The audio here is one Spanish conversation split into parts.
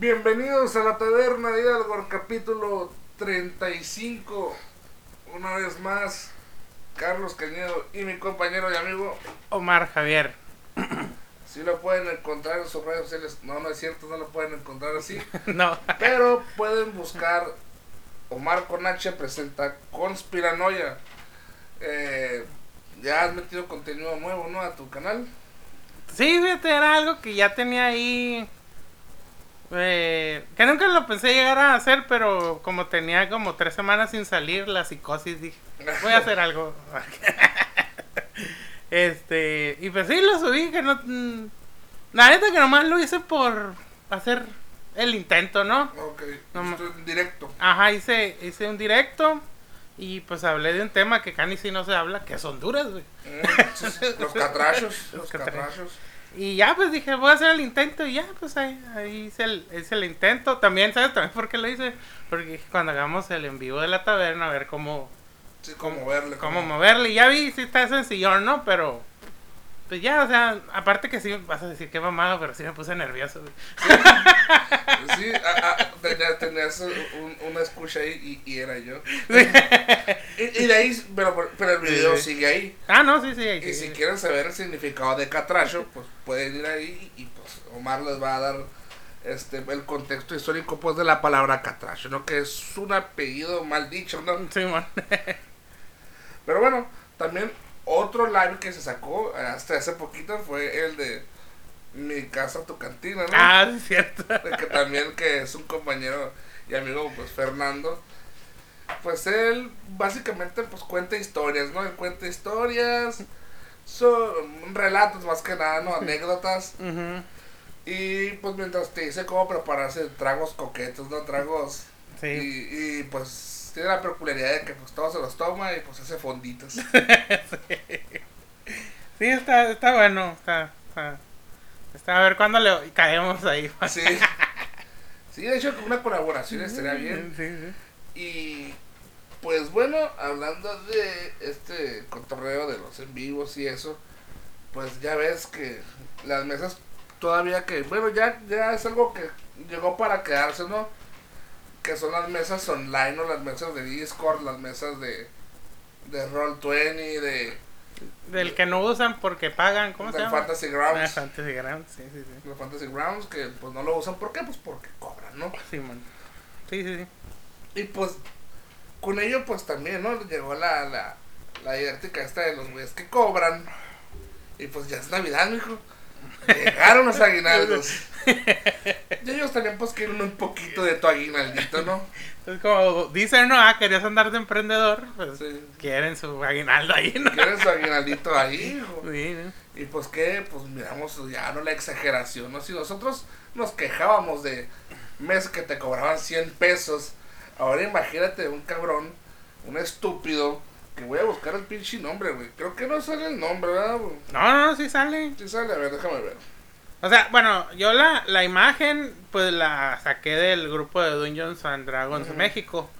Bienvenidos a la Taberna de Hidalgo, capítulo 35. Una vez más, Carlos Cañedo y mi compañero y amigo. Omar Javier. Si lo pueden encontrar en sus redes sociales. No, no es cierto, no lo pueden encontrar así. No. Pero pueden buscar Omar con H presenta Conspiranoia. Eh, ya has metido contenido nuevo, ¿no? A tu canal. Sí, fíjate, era algo que ya tenía ahí. Eh, que nunca lo pensé llegar a hacer, pero como tenía como tres semanas sin salir, la psicosis, dije, voy a hacer algo. este, y pues sí, lo subí, que no. mm, La neta que nomás lo hice por hacer el intento, ¿no? Ok, No ma- esto en directo. Ajá, hice, hice un directo y pues hablé de un tema que casi si no se habla, que es Honduras, güey. Mm, los catrachos. Los Los catrachos. catrachos. Y ya, pues dije, voy a hacer el intento. Y ya, pues ahí, ahí hice, el, hice el intento. También, ¿sabes también por qué lo hice? Porque cuando hagamos el en vivo de la taberna, a ver cómo, Sí, cómo verle. cómo moverle. Y ya vi, si está sencillón, ¿no? Pero, pues ya, o sea, aparte que sí, vas a decir que mamado, pero sí me puse nervioso. güey. Sí, a- a- tenía- tenías un- una escucha ahí y, y era yo. Y, y de ahí, pero, pero el video Sí. sigue ahí. Ah, no, sí, sí. ahí Y sí. si quieren saber el significado de catracho, pues pueden ir ahí y pues Omar les va a dar este el contexto histórico pues de la palabra catracho, ¿no? Que es un apellido mal dicho, ¿no? Sí, man. Pero bueno, también otro live que se sacó hasta hace poquito fue el de Mi casa, tu cantina, ¿no? ah, es cierto. Que también que es un compañero y amigo pues Fernando pues él básicamente pues cuenta historias no él cuenta historias son relatos más que nada no anécdotas y pues mientras te dice cómo prepararse tragos coquetos no tragos Sí. y, y, pues tiene la peculiaridad de que pues todo se los toma y pues hace fonditos Sí, está, está bueno. Está, está, está a ver cuándo le caemos ahí. sí sí de hecho con una colaboración estaría bien Sí, sí. Y pues bueno, hablando de este cotorreo de los en vivos y eso, pues ya ves que las mesas todavía que, bueno, ya, ya es algo que llegó para quedarse, ¿no? Que son las mesas online, ¿no? Las mesas de Discord, las mesas de, de Roll20, de, Del que no usan porque pagan, ¿cómo se llama? Fantasy Ah, Grounds. Fantasy Grounds, sí, sí, sí. Los Fantasy Grounds que pues no lo usan, ¿por qué? Pues porque cobran, ¿no? Sí, man. Sí, sí, sí. Y pues con ello pues también, ¿no? Llegó la, la, la didáctica esta de los güeyes que cobran. Y pues ya es Navidad, mijo. Llegaron los aguinaldos. y ellos también pues quieren un poquito de tu aguinaldito, ¿no? Es como dicen, no, ah, querías andar de emprendedor, pues Sí. quieren su aguinaldo ahí, ¿no? Quieren su aguinaldito ahí, hijo. Sí, ¿no? Y pues que, pues miramos ya no la exageración, ¿no? Si nosotros nos quejábamos de mes que te cobraban 100 pesos, ahora imagínate un cabrón, un estúpido, que voy a buscar el pinche nombre, güey. Creo que no sale el nombre, ¿verdad? güey? No, no, no, sí sale. Sí sale, a ver, déjame ver. O sea, bueno, yo la, la imagen, pues la saqué del grupo de Dungeons and Dragons Ujú. México.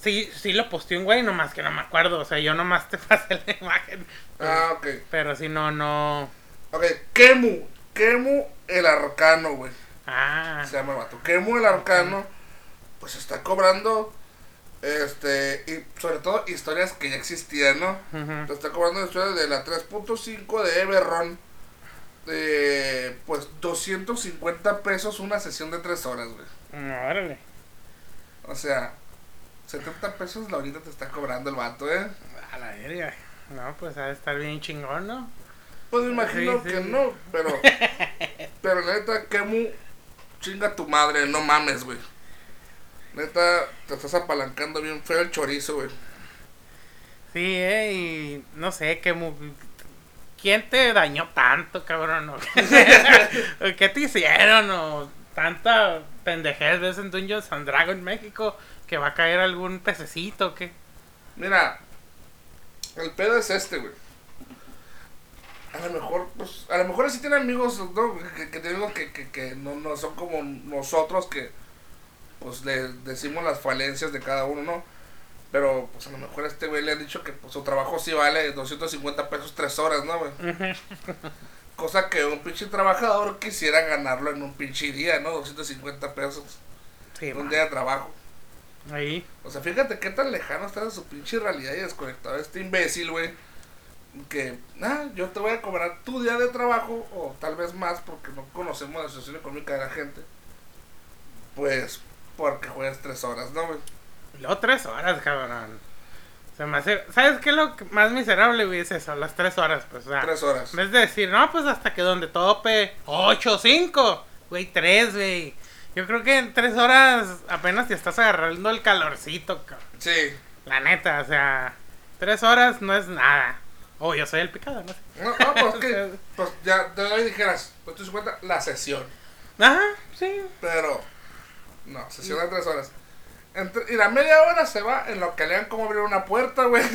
Sí, sí lo posteé un güey, nomás que no me acuerdo. O sea, yo nomás te pasé la imagen. Ah, ok. Pero si no, no. Ok, Kemu, Kemu el arcano, güey. Ah, Se llama el vato. Kemu el arcano, pues está cobrando, este, y sobre todo historias que ya existían, ¿no? Te está cobrando historias de la 3.5 de Everron. De pues 250 pesos una sesión de 3 horas, güey. No, órale. O sea, 70 pesos la ahorita te está cobrando el vato, ¿eh? A la verga. No, pues ha de estar bien chingón, ¿no? Pues me imagino Sí, que no, pero. pero neta, Kemu, chinga tu madre, no mames, güey. Neta, te estás apalancando bien feo el chorizo, güey. Sí, eh, y no sé, qué ¿Quién te dañó tanto, cabrón? ¿O qué, ¿Qué te hicieron? ¿O tanta pendejez ves en Dungeons and Dragons México que va a caer algún pececito o qué? Mira, el pedo es este, güey. A lo mejor, pues, a lo mejor sí tiene amigos, ¿no? Que, que, que, que no, no son como nosotros que, pues, le decimos las falencias de cada uno, ¿no? Pero, pues, a lo mejor a este güey le han dicho que pues, su trabajo sí vale 250 pesos tres horas, ¿no, güey? Cosa que un pinche trabajador quisiera ganarlo en un pinche día, ¿no? 250 pesos. Sí, un man. día de trabajo. Ahí. O sea, fíjate qué tan lejano está de su pinche realidad y desconectado este imbécil, güey. Que, ah, yo te voy a cobrar tu día de trabajo, o tal vez más, porque no conocemos la situación económica de la gente. Pues, porque juegas tres horas, ¿no, güey? Luego tres horas, cabrón. Se me hace... ¿Sabes qué es lo más miserable, güey? Es eso, las tres horas, pues, o sea... Tres horas. En vez de decir, no, pues hasta que donde tope, ocho, cinco. Güey, tres, güey. Yo creo que en tres horas apenas te estás agarrando el calorcito, cabrón. Sí. La neta, o sea... Tres horas no es nada. Oh, yo soy el picado, no sé. No, no, pues que, pues ya te doy dijeras, pues tú cuenta la sesión. Ajá, sí. Pero, no, sesión de tres horas. Entre- y la media hora se va en lo que lean cómo abrir una puerta, güey.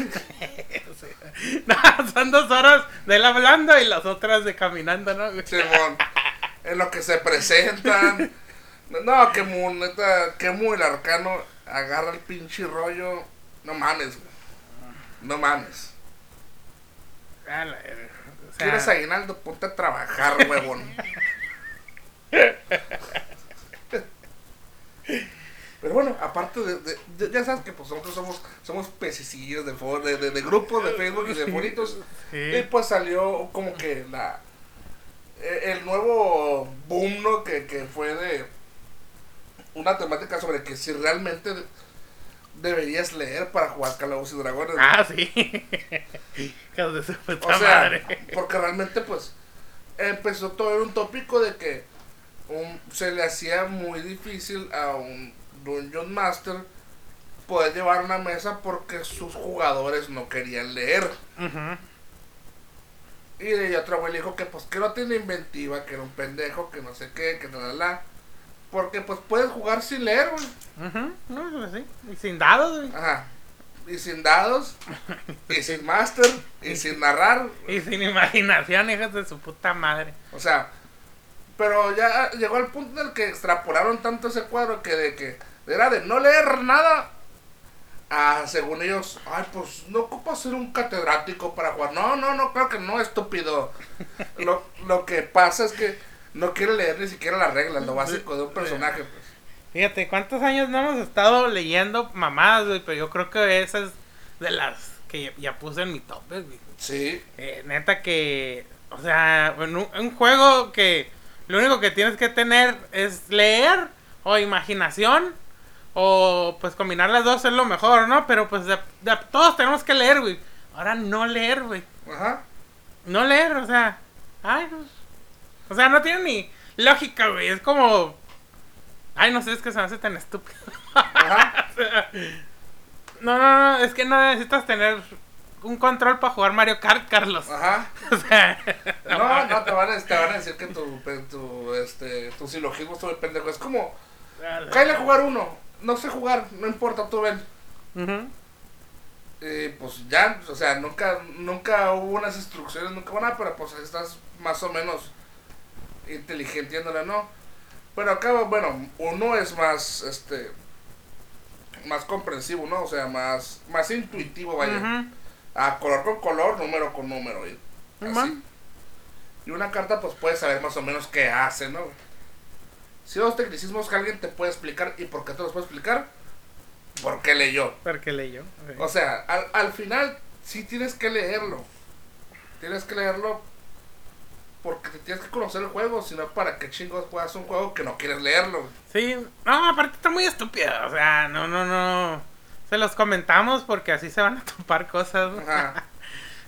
No, son dos horas de él hablando y las otras de caminando, ¿no? Simón. En lo que se presentan. No, que mu, neta, que muy el arcano agarra el pinche rollo. No mames, güey. No mames. La o sea, ¿Quieres aguinaldo? Ponte a trabajar, huevón. Pero bueno, aparte de, de- de- ya sabes que pues nosotros somos, somos pececillos de, de, de, de grupos de Facebook y de foritos. Y Sí. pues salió como que la eh, el nuevo boom, ¿no? Que, que fue de una temática sobre que si realmente de- deberías leer para jugar Calabozos y Dragones. Ah, sí. O sea, porque realmente pues empezó todo en un tópico de que un- se le hacía muy difícil a un Dungeon Master poder llevar una mesa porque sus jugadores no querían leer. Ujú. Y de otro güey le dijo que pues que no tiene inventiva, que era un pendejo, que no sé qué, que la la. Porque pues puedes jugar sin leer, güey. Ujú, No, pues sí. Y sin dados, güey. Ajá. Y sin dados, y sin master, y sin narrar. Y sin imaginación, hijos de su puta madre. O sea, pero ya llegó al punto en el que extrapolaron tanto ese cuadro que de que era de no leer nada. Ah, según ellos, ay, pues no ocupa ser un catedrático para jugar. No, no, no, creo que no, estúpido. Lo, lo que pasa es que no quiere leer ni siquiera las reglas, lo básico de un personaje, pues. Fíjate, ¿cuántos años no hemos estado leyendo mamadas, güey? Pero yo creo que esa es de las que ya, ya puse en mi tope, güey. Sí, Eh, neta que, o sea, un, un juego que lo único que tienes que tener es leer o imaginación o pues combinar las dos es lo mejor, ¿no? Pero pues de- de- todos tenemos que leer, güey. Ahora no leer, güey. ajá. No leer, o sea, ay, pues, o sea, no tiene ni lógica, güey. Es como, ay, no sé, es que se me hace tan estúpido. Ajá. O sea, no, no, no, es que no necesitas tener un control para jugar Mario Kart, Carlos. Ajá. O sea, No, no, te van a, te van a decir que tu, tu, este, tu silogismo estuvo pendejo. Es como, cállale a jugar uno. No sé jugar, no importa, tú ven. Eh, pues ya, o sea, nunca, nunca hubo unas instrucciones, nunca hubo nada, pero pues estás más o menos inteligenteándole, ¿no? Pero acá, bueno, uno es más, este, más comprensivo, ¿no? O sea, más, más intuitivo, vaya. Ujú. A color con color, número con número, y así. Y una carta, pues puedes saber más o menos qué hace, ¿no? Si dos tecnicismos que alguien te puede explicar, ¿y por qué te los puede explicar? Porque leyó. Porque leyó. O sea, al, al final sí tienes que leerlo. Tienes que leerlo porque te tienes que conocer el juego, sino para que chingos juegas un juego que no quieres leerlo. Sí, no, aparte está muy estúpida. O sea, no, no, no. Se los comentamos porque así se van a topar cosas. Ajá.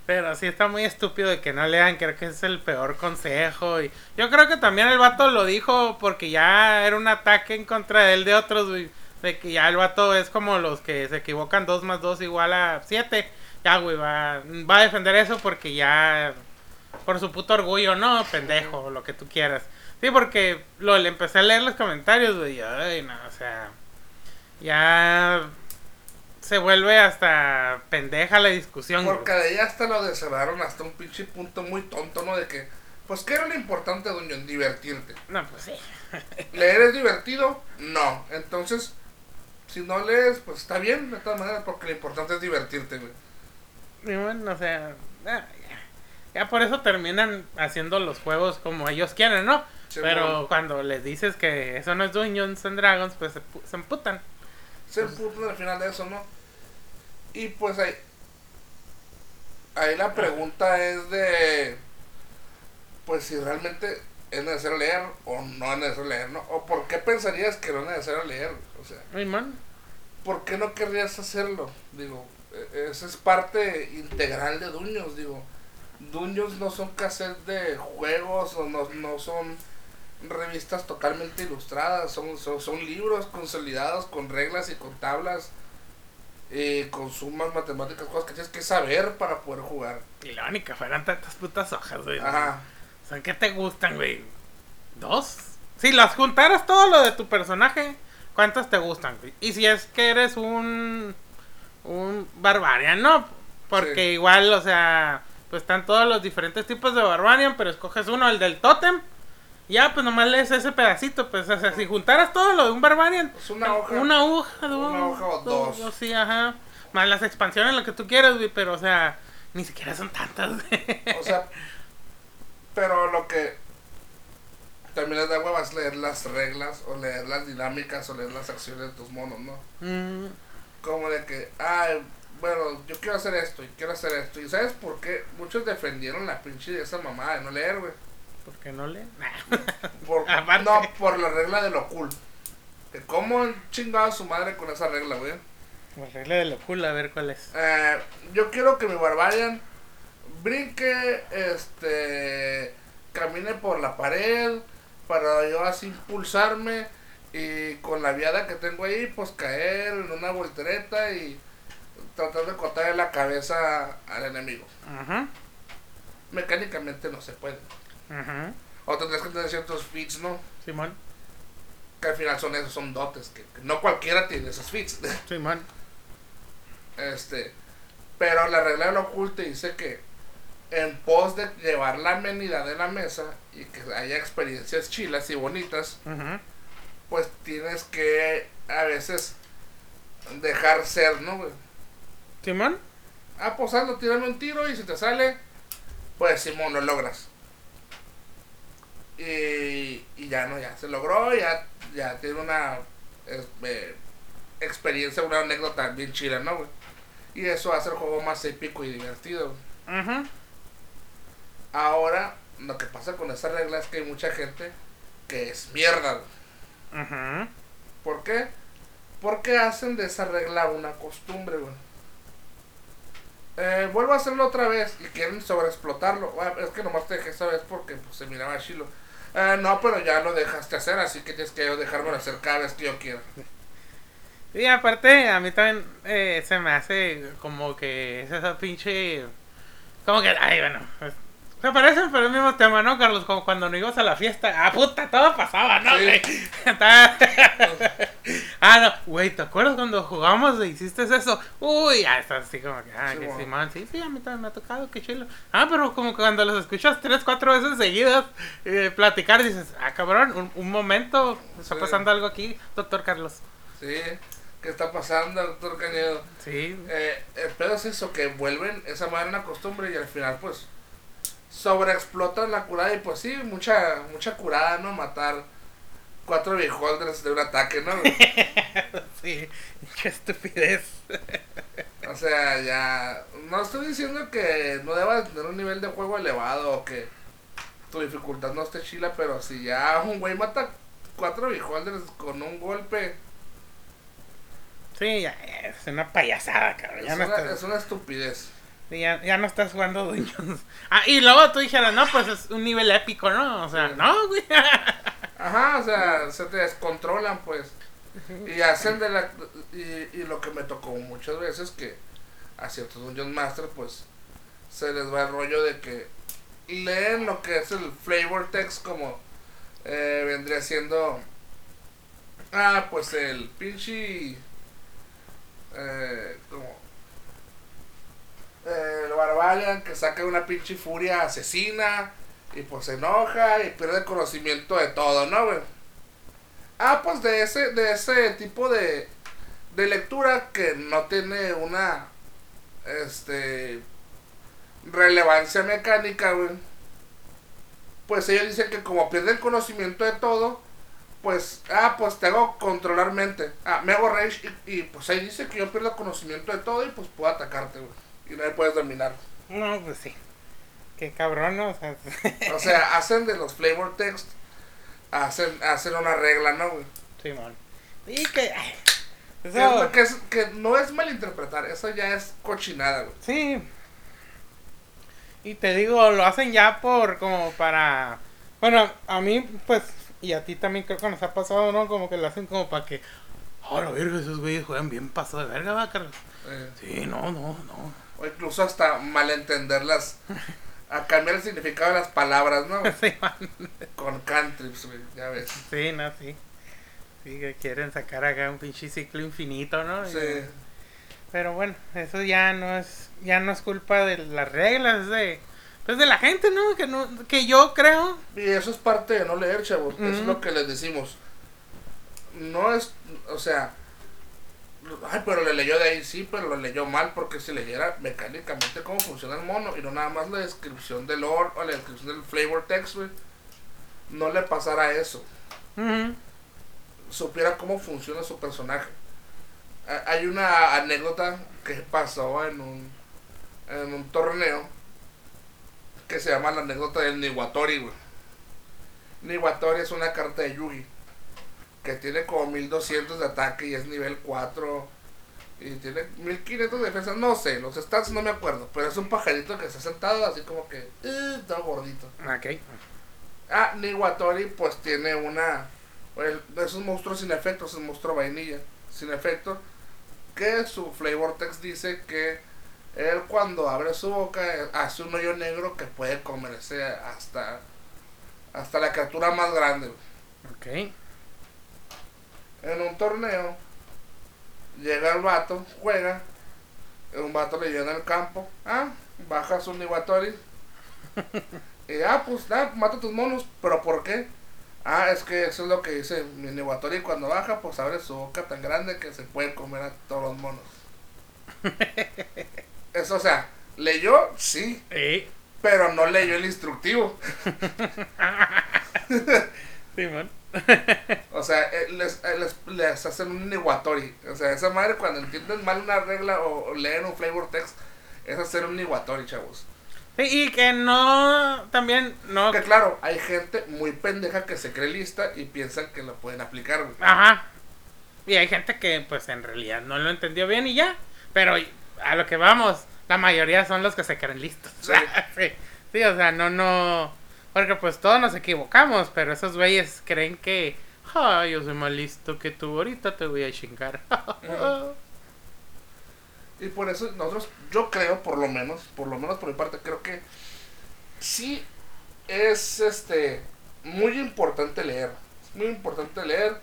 Pero sí está muy estúpido de que no lean, creo que es el peor consejo. Y yo creo que también el vato lo dijo porque ya era un ataque en contra de él de otros, güey. De que ya el vato es como los que se equivocan 2 más 2 igual a 7. Ya, güey, va, va a defender eso porque ya... Por su puto orgullo, ¿no? Pendejo, lo que tú quieras. Sí, porque lo, le empecé a leer los comentarios, güey. Ay, no, o sea... Ya... Se vuelve hasta pendeja la discusión. Porque de ahí hasta lo descerraron hasta un pinche punto muy tonto, ¿no? De que, pues, ¿qué era lo importante, Dungeon? Divertirte. No, pues sí. ¿Leer es divertido? No. Entonces, si no lees, pues está bien, de todas maneras, porque lo importante es divertirte, güey. Y bueno, o sea, ah, ya. Ya por eso terminan haciendo los juegos como ellos quieren, ¿no? Sí, Pero bueno. cuando les dices que eso no es Dungeons and Dragons, pues se, se emputan. se emputan al final de eso, ¿no? Y pues ahí, ahí la pregunta es de, pues si realmente es necesario leer o no es necesario leer, ¿no? O por qué pensarías que no es necesario leer, o sea, Ay, man. ¿por qué no querrías hacerlo? Digo, e- esa es parte integral de Duños, digo. Duños no son cassettes de juegos o no, no son revistas totalmente ilustradas, son, son, son libros consolidados con reglas y con tablas, eh, con sumas matemáticas, cosas que tienes que saber para poder jugar. Y la única fueran tantas putas hojas, güey. Ajá. O sea, ¿qué te gustan, güey? ¿Dos? Si las juntaras todo lo de tu personaje, ¿cuántas te gustan, güey? Y si es que eres un. un barbarian, ¿no? Porque Sí. igual, o sea, pues están todos los diferentes tipos de barbarian, pero escoges uno, el del tótem. Ya, pues nomás lees ese pedacito, pues, o sea, si juntaras todo lo de un barbarian, Es una hoja. una hoja, dos, Una hoja o dos. Sí, ajá. Más las expansiones, lo que tú quieras, güey, pero, o sea, ni siquiera son tantas, güey. O sea, pero lo que también les da hueva es leer las reglas o leer las dinámicas o leer las acciones de tus monos, ¿no? Mm, Como de que, ay, bueno, yo quiero hacer esto y quiero hacer esto. ¿Y sabes por qué? Muchos defendieron la pinche de esa mamada de no leer, güey. ¿Por qué no leen? Por, no, por la regla de lo cool. Que cómo han chingado a su madre con esa regla, güey. La regla de la pula, a ver cuál es. Eh, yo quiero que mi barbarian brinque, este, camine por la pared para yo así impulsarme y con la viada que tengo ahí, pues caer en una voltereta y tratar de cortarle la cabeza al enemigo. Ajá, Mecánicamente no se puede. O tendrás que tener ciertos feats, ¿no? Simón, Que al final son esos, son dotes, que, que no cualquiera tiene esos feats. Simón. Este, pero la regla del oculto dice que en pos de llevar la amenidad de la mesa y que haya experiencias chilas y bonitas, pues tienes que a veces dejar ser, ¿no, güey? Simón, Ah, pues ando, tírame un tiro y si te sale, pues Simón, lo logras. Y, y ya no, ya se logró, ya, ya tiene una eh, experiencia, una anécdota bien chila, ¿no, güey? Y eso hace el juego más épico y divertido. ajá. Ahora, lo que pasa con esa regla es que hay mucha gente que es mierda. güey. Ajá. ¿Por qué? Porque hacen de esa regla una costumbre, güey. Eh, vuelvo a hacerlo otra vez y quieren sobreexplotarlo. Es que nomás te dejé esa vez porque pues, se miraba chilo. Eh, no, pero ya lo dejaste hacer, así que tienes que dejármelo hacer cada vez que yo quiera. Y aparte, a mí también eh, se me hace como que es esa pinche. Como que, ay, bueno. pues, se parecen, pero el mismo tema, ¿no, Carlos? Como cuando no ibas a la fiesta. Ah, puta, todo pasaba, ¿no? Sí. ah, no, güey, ¿te acuerdas cuando jugamos e hiciste eso? Uy, ya estás así como que, ah, Sí, que bueno. sí, man, sí, sí, a mí también me ha tocado, qué chilo. Ah, pero como que cuando los escuchas tres, cuatro veces seguidas eh, platicar, dices, ah, cabrón, un, un momento, está Sí. pasando algo aquí, doctor Carlos. Sí, ¿qué está pasando, doctor Cañedo? Sí, Eh, el pedo es eso, que vuelven esa madre una costumbre y al final, pues, sobreexplotan la curada y pues sí, mucha, mucha curada, ¿no? Matar cuatro beholders de un ataque, ¿no? sí, qué estupidez. O sea, ya. No estoy diciendo que no debas tener un nivel de juego elevado o que tu dificultad no esté chila, pero si ya un güey mata cuatro beholders con un golpe, Sí, ya es una payasada, cabrón. Ya es no, es una estupidez. Ya, ya no estás jugando Dungeons. Ah, y luego tú dijeras, no, pues es un nivel épico, ¿no? O sea, Sí. no, güey. Ajá, o sea, se te descontrolan, pues. Y hacen de la. Y, y lo que me tocó muchas veces que a ciertos Dungeon Master, pues se les va el rollo de que leen lo que es el flavor text como eh, vendría siendo. Ah, pues el pinche. Eh, como. Eh, el Barbarian que saca una pinche furia asesina y pues se enoja y pierde conocimiento de todo, ¿no, güey? Ah, pues de ese, de ese tipo de, de lectura que no tiene una, este, relevancia mecánica, güey. Pues ellos dicen que como pierden conocimiento de todo, pues, ah, pues te hago controlar mente. Ah, me hago rage y, y, pues ahí dice que yo pierdo conocimiento de todo y pues puedo atacarte, güey. Y no puedes dominar. No, pues sí. Qué cabrón, ¿no? O sea, O sea, hacen de los flavor text, hacen, hacen una regla, ¿no, güey? Simón. Y que. ay, Eso, es- que, es- que no es malinterpretar, eso ya es cochinada, güey. sí. Y te digo, lo hacen ya por como para. Bueno, a mí, pues, y a ti también creo que nos ha pasado, ¿no? Como que lo hacen como para que. Oh, la verga, esos güeyes juegan bien paso de verga, va, Carlos. Eh, Sí, no, no, no. O incluso hasta malentenderlas, a cambiar el significado de las palabras, ¿no? Sí. Con cantrips, güey, ya ves. Sí, no, sí. Sí, que quieren sacar acá un pinche ciclo infinito, ¿no? Y- Sí. Pero bueno, eso ya no es ya no es culpa de las reglas, de pues de la gente, ¿no? Que no que yo creo. Y eso es parte de no leer, chavos. Eso es lo que les decimos. No es, o sea, ay, pero le leyó de ahí, sí, pero lo leyó mal porque si leyera mecánicamente cómo funciona el mono y no nada más la descripción del lore o la descripción del flavor text, güey, no le pasara eso. Supiera cómo funciona su personaje. Ha- Hay una anécdota que pasó en un, en un torneo que se llama la anécdota del Niwatori, güey. Niwatori es una carta de Yugi que tiene como 1200 de ataque y es nivel 4 y tiene 1500 de defensa. No sé, los stats no me acuerdo, pero es un pajarito que está sentado así como que eh, está gordito. Ok. Ah, Niwatori pues tiene una... es un monstruo sin efecto, es un monstruo vainilla sin efecto. Que su flavor text dice que él cuando abre su boca eh, hace un hoyo negro que puede comerse hasta, hasta la criatura más grande. Ok. En un torneo llega el vato, juega. Un vato le llena el campo. Ah, baja su Niwatori. y ah, pues ah, mata tus monos. ¿Pero por qué? Ah, es que eso es lo que dice mi Niwatori cuando baja, pues abre su boca tan grande que se puede comer a todos los monos. Eso, o sea, leyó, sí, Eh, pero no leyó el instructivo. Simón. O sea, eh, les, eh, les, les hacen un Niwatori. O sea, esa madre cuando entienden mal una regla o, o leen un flavor text, es hacer un Niwatori, chavos. Sí, y que no también no Que claro, hay gente muy pendeja que se cree lista y piensan que lo pueden aplicar, güey. Ajá. Y hay gente que pues en realidad no lo entendió bien y ya. Pero a lo que vamos, la mayoría son los que se creen listos. Sí. sí. Sí, o sea, no, no. Porque pues todos nos equivocamos, pero esos güeyes creen que. Ah, yo soy más listo que tú, ahorita te voy a chingar. Y por eso nosotros, yo creo, por lo menos, por lo menos por mi parte, creo que sí es este muy importante leer. Es muy importante leer.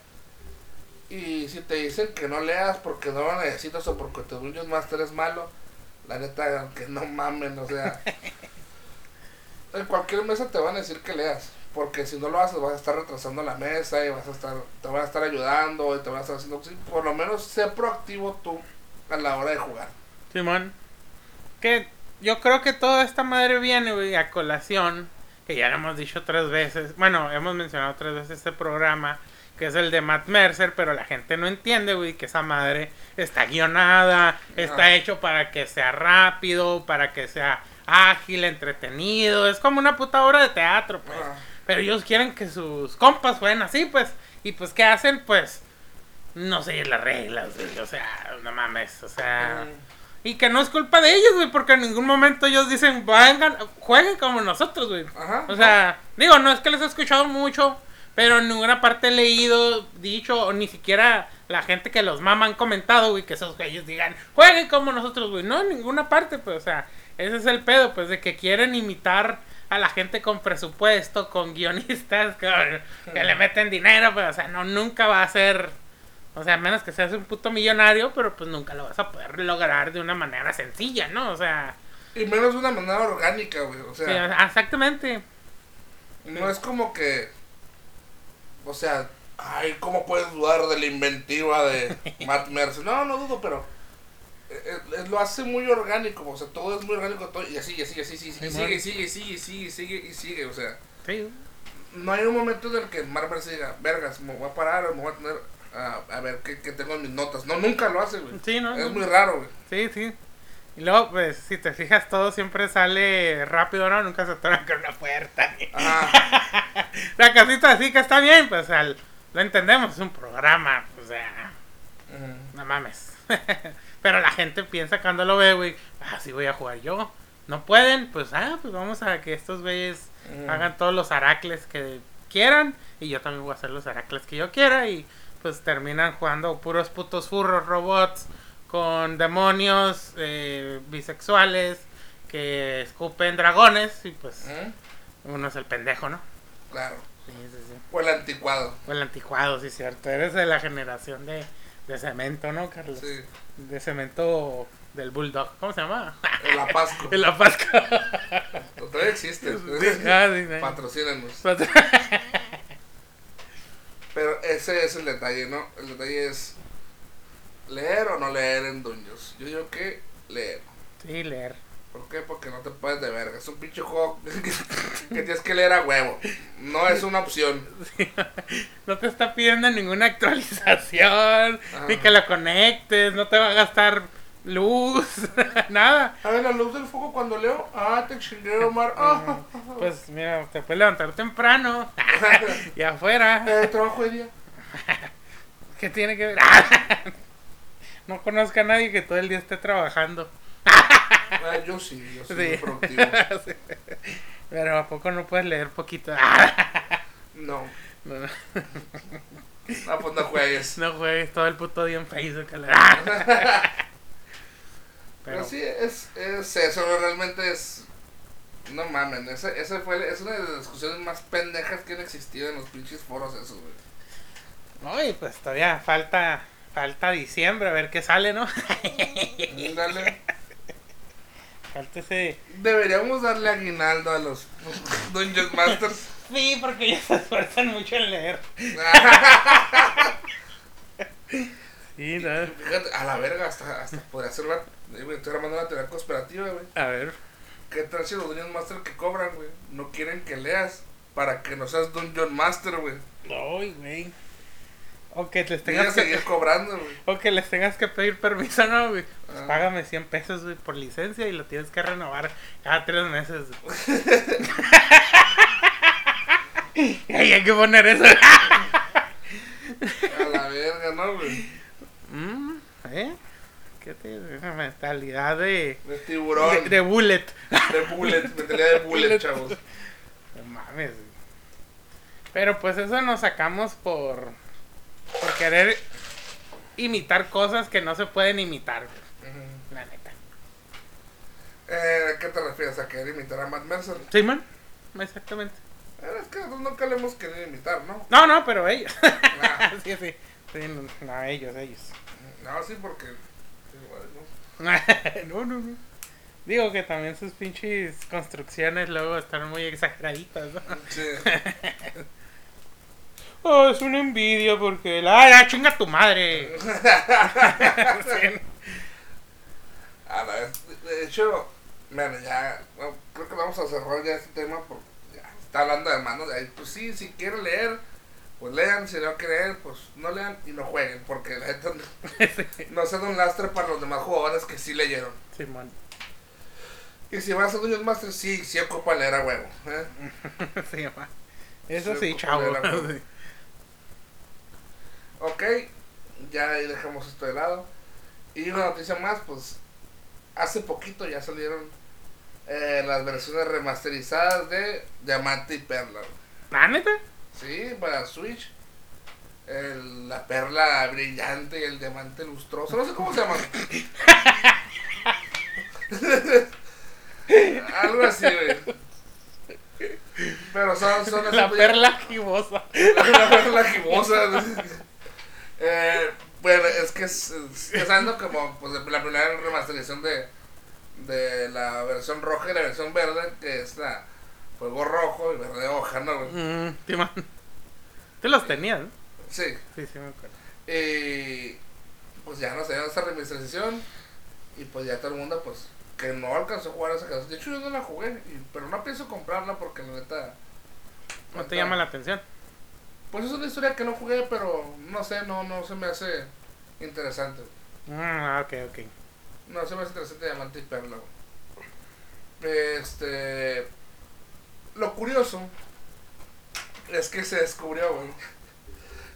Y si te dicen que no leas porque no lo necesitas o porque tu Dungeon Master es malo, la neta, que no mamen, o sea. en cualquier mesa te van a decir que leas. Porque si no lo haces, vas a estar retrasando la mesa y vas a estar, te van a estar ayudando y te van a estar haciendo. por lo menos sé proactivo tú a la hora de jugar. Simón. Que yo creo que toda esta madre viene, güey, a colación. Que ya lo hemos dicho tres veces. Bueno, hemos mencionado tres veces este programa. Que es el de Matt Mercer. Pero la gente no entiende, güey, que esa madre está guionada. Está hecho para que sea rápido. Para que sea ágil, entretenido. Es como una puta obra de teatro, pues. Ah. Pero ellos quieren que sus compas jueguen así, pues. Y pues, ¿qué hacen? Pues. No sé las reglas, güey. O sea, no mames. O sea. Y que no es culpa de ellos, güey, porque en ningún momento ellos dicen, vengan, jueguen como nosotros, güey. Ajá. O sea, digo, no es que les he escuchado mucho, pero en ninguna parte he leído, dicho, o ni siquiera la gente que los mama han comentado, güey, que esos güeyes digan, jueguen como nosotros, güey. No, en ninguna parte, pues, o sea, ese es el pedo, pues, de que quieren imitar a la gente con presupuesto, con guionistas, que, que le meten dinero, pues, o sea, no, nunca va a ser... O sea, a menos que seas un puto millonario, pero pues nunca lo vas a poder lograr de una manera sencilla, ¿no? O sea, Y menos de una manera orgánica, güey. O sí, sea, exactamente. no es como que. O sea, ay, ¿cómo puedes dudar de la inventiva de Matt Mercer? No, no dudo, pero. Eh, eh, lo hace muy orgánico, o sea, todo es muy orgánico, todo, y así, y así, y así, y sigue, y sigue, y sigue, y sigue, y sigue, y sigue, o sea, no hay un momento en el que Marvel se diga, vergas, me voy a parar me voy a tener a, a ver qué, qué tengo en mis notas. No, nunca lo hace, güey. Sí, ¿no? Es muy raro, güey. Sí, sí. Y luego, pues, si te fijas, todo siempre sale rápido, ¿no? Nunca se atoran con una puerta. ni- Ajá. La casita así que está bien, pues, al- lo entendemos, es un programa, o sea, Ujú. no mames. Pero la gente piensa cuando lo ve, güey, ah, sí voy a jugar yo. No pueden, pues, ah, pues vamos a que estos güeyes Ujú. hagan todos los aracles que quieran y yo también voy a hacer los aracles que yo quiera y pues terminan jugando puros putos furros robots con demonios eh, bisexuales que escupen dragones y pues Ujú. uno es el pendejo, ¿no? Claro. Sí, sí, sí. O el anticuado. O el anticuado, sí, cierto. Eres de la generación de, de cemento, ¿no, Carlos? Sí. De cemento del bulldog. ¿Cómo se llama? El apasco. El apasca. Todavía existe. Ah, sí, sí. Patrocínanos. Pero ese es el detalle, ¿no? El detalle es leer o no leer en Dungeons. Yo digo que leer. Sí, leer. ¿Por qué? Porque no te puedes de verga. Es un pinche juego que, tienes que leer a huevo. No es una opción. No te está pidiendo ninguna actualización, Ajá. ni que lo conectes, no te va a gastar luz, nada. A ver, la luz del fuego cuando leo. Ah, te chingué, Omar. Ah, Pues mira, te puedes levantar temprano y afuera. eh, trabajo de día. ¿Qué tiene que ver? No conozco a nadie que todo el día esté trabajando. Ah, yo sí, yo soy muy productivo. Sí. Pero ¿a poco no puedes leer poquito? No, No, no, ah, pues no juegues. no juegues todo el puto día en Facebook. a la- Pero Pero sí, es, es eso, ¿no? realmente es. No mamen, ese, ese fue, es una de las discusiones más pendejas que han existido en los pinches foros, esos, güey. No, y pues todavía falta falta diciembre a ver qué sale, ¿no? Dale. Deberíamos darle aguinaldo a los Dungeon Masters. Sí, porque ellos se esfuerzan mucho en leer. Sí, no. Fíjate, a la verga, hasta, hasta podría ser una. eh, Estoy armando una teoría conspirativa, güey. A ver. ¿Qué tal si los Dungeon Master que cobran, güey? No quieren que leas para que no seas Dungeon Master, güey. Ay, güey. O que les tengas que seguir cobrando, güey. o que les tengas que pedir permiso, ¿no, güey? Pues Ah. págame 100 pesos, güey, por licencia y lo tienes que renovar cada tres meses. güey. y ahí hay que poner eso. A la verga, ¿no, güey? Mm, ¿Eh? ¿Qué te mentalidad de, De tiburón. de, de bullet. De bullet, mentalidad de bullet, chavos. No mames. güey. Pero pues eso nos sacamos por querer imitar cosas que no se pueden imitar, la neta. Eh, ¿a ¿Qué te refieres? ¿A querer imitar a Matt Mercer? ¿Sí, man? Exactamente. Eh, es que nosotros nunca le hemos querido imitar, ¿no? No, no, pero ellos. Ah, sí, sí. Sí, no, no, ellos, ellos. no, sí, porque. igual, ¿no? no, no, no. Digo que también sus pinches construcciones luego están muy exageraditas, ¿no? Sí. Oh, es una envidia porque la... ¡Ah, chinga tu madre! Sí. A vez, de- hecho, bueno, ya, creo que vamos a cerrar ya este tema porque ya está hablando de manos. de ahí, Pues sí, si quieren leer, pues lean, si no quieren pues no lean y no jueguen, porque la neta no sean un lastre para los demás jugadores que sí leyeron. Simón. Y si van a Dungeon Master, sí, sí ocupan leer a huevo. ¿eh? Sí. Eso Sí, sí, ocupa chavo. leer a huevo. Sí. Ok, ya ahí dejamos esto de lado. Y una noticia más, pues hace poquito ya salieron eh, las versiones remasterizadas de Diamante y Perla. ¿La neta? Sí, para Switch. El- la perla brillante y el diamante lustroso. No sé cómo se llaman. Algo así, güey. Pero son, son así, La pues, perla gibosa. la perla gibosa. Eh, bueno, es que es, algo como pues, la primera remasterización de, de la versión roja y la versión verde, que es la fuego rojo y verde hoja, ¿no? Mm, sí, man. Tú los tenías, ¿no? Sí, Sí, sí, me acuerdo. y pues ya no sé, esa remasterización. Y pues ya todo el mundo, pues, que no alcanzó a jugar esa canción. De hecho, yo no la jugué, y- pero no pienso comprarla porque la neta. ¿No te llama la atención? Pues es una historia que no jugué, pero no sé, no, no se me hace interesante. Ah, ok, ok. No, se me hace interesante Diamante y Perla. Este. Lo curioso es que se descubrió, güey.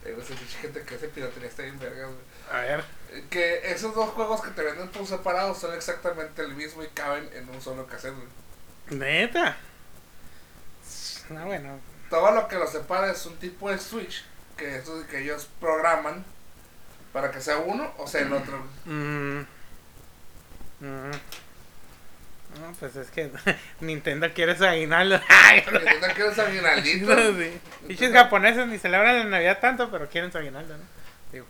Eh, esa gente que hace piratería está bien vergas, güey. A ver. Que esos dos juegos que te venden por separado son exactamente el mismo y caben en un solo cassette, güey. Neta. No, bueno. Todo lo que los separa es un tipo de switch que, eso, que ellos programan para que sea uno o sea el otro. güey. Mm. Mm. No, pues es que Nintendo quiere su aguinaldo. Entiendan que eres aguinaldito. sí. Pinches japoneses ni celebran la Navidad tanto, pero quieren su aguinaldo, ¿no? Digo.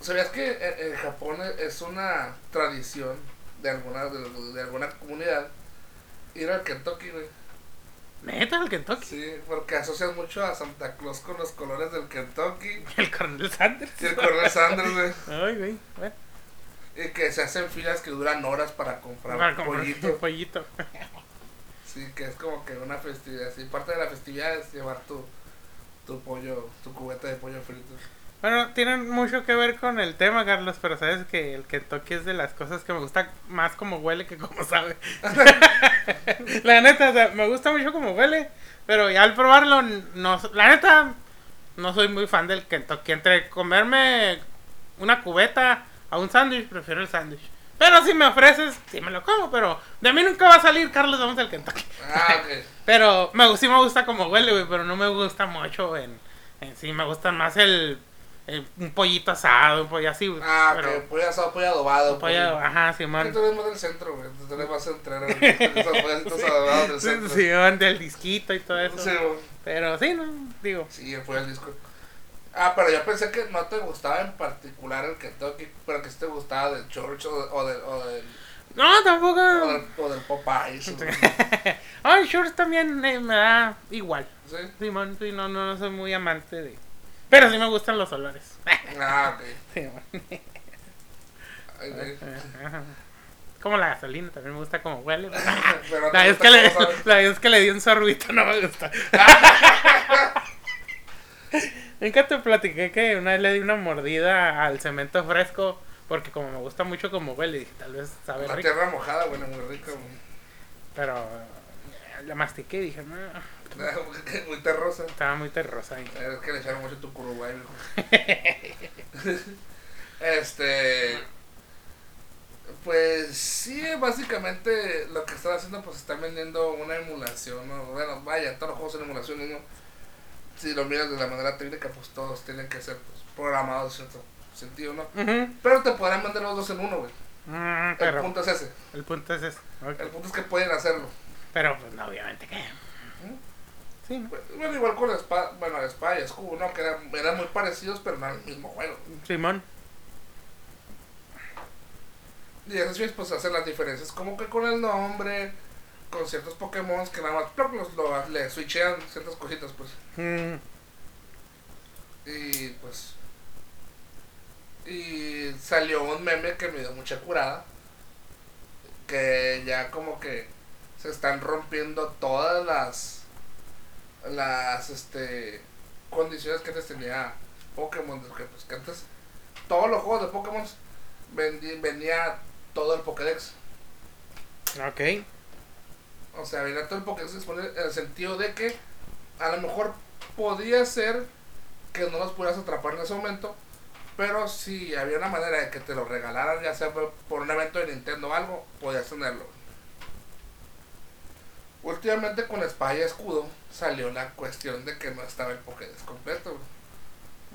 ¿Sabías que en, en Japón es una tradición de alguna, de, de alguna comunidad ir al Kentucky, güey? Neta, el Kentucky. Sí, porque asocian mucho a Santa Claus con los colores del Kentucky El Coronel Sanders. y el Colonel Sanders, güey. Ay, güey. Bueno, Y que se hacen filas que duran horas para comprar para comprar pollito. un pollito. Sí, que es como que una festividad. Sí, parte de la festividad es llevar tu, tu pollo, tu cubeta de pollo frito. Bueno, tienen mucho que ver con el tema, Carlos, pero sabes que el Kentucky es de las cosas que me gusta más como huele que como sabe. la neta, o sea, me gusta mucho como huele, pero ya al probarlo, no, la neta, no soy muy fan del Kentucky. Entre comerme una cubeta a un sándwich, prefiero el sándwich. Pero si me ofreces, sí me lo como, pero de mí nunca va a salir, Carlos, vamos al Kentucky. Ah, ok. Pero me, sí me gusta como huele, güey, pero no me gusta mucho en, en sí. Me gusta más el, el- un pollito asado, un pollo así. Ah, pero, que pollo asado, pollo adobado. un pollo, ajá, Que Simón. tú eres más del centro, güey. Tú eres más centrero. Esos adobados del Sí, centro. Simón, del disquito y todo eso. Sí. Pero sí, no, digo. Sí, fue el disco. Ah, pero yo pensé que no te gustaba en particular el Kentucky, pero que sí te gustaba del Church o, o del, o del, No, o tampoco. del, o del Popeyes. güey. Ay, Shorts también eh, me da igual. ¿Sí? Simón, sí, no, no, no soy muy amante de. Pero sí me gustan los olores. Ah, ok. Simón. Ay, güey. Ajá. Como la gasolina, también me gusta como huele. Pero La vez, que le, la vez que le di un sorbito no me gusta. Nunca te platiqué que una vez le di una mordida al cemento fresco porque como me gusta mucho como huele, dije tal vez sabe La rico. tierra mojada, güey, muy güey. Pero eh, la mastiqué y dije, no, Muy terrosa. estaba muy terrosa. ahí. Es que le echaron mucho tu curubay, Este. Pues sí, básicamente lo que están haciendo, pues están vendiendo una emulación. ¿no? Bueno, vaya, todos los juegos son emulaciones, ¿no? Si lo miras de la manera técnica, pues todos tienen que ser pues, programados en cierto sentido, ¿no? Pero te podrán vender los dos en uno, güey. Mm, El punto es ese. el punto es ese. El punto es que pueden hacerlo. Pero pues no, obviamente que. Sí, ¿no? Pues, Bueno, igual con la espada, bueno, la espada y escudo, ¿no? Que eran, eran muy parecidos, pero no eran el mismo juego. Simón. Y esas sí, pues hacen las diferencias como que con el nombre, con ciertos Pokémon que nada más los, lo- le switchean ciertas cositas, pues. Mm, Y pues. Y salió un meme que me dio mucha curada. Que ya como que se están rompiendo todas las. Las este. Condiciones que antes tenía Pokémon. Que, pues, que antes. Todos los juegos de Pokémon vendi- venía todo el Pokédex. ok. O sea, venía todo el Pokédex disponible en el sentido de que a lo mejor podía ser que no los pudieras atrapar en ese momento, pero si había una manera de que te lo regalaran, ya sea por un evento de Nintendo o algo, podías tenerlo. Últimamente con Espada y Escudo salió la cuestión de que no estaba el Pokédex completo.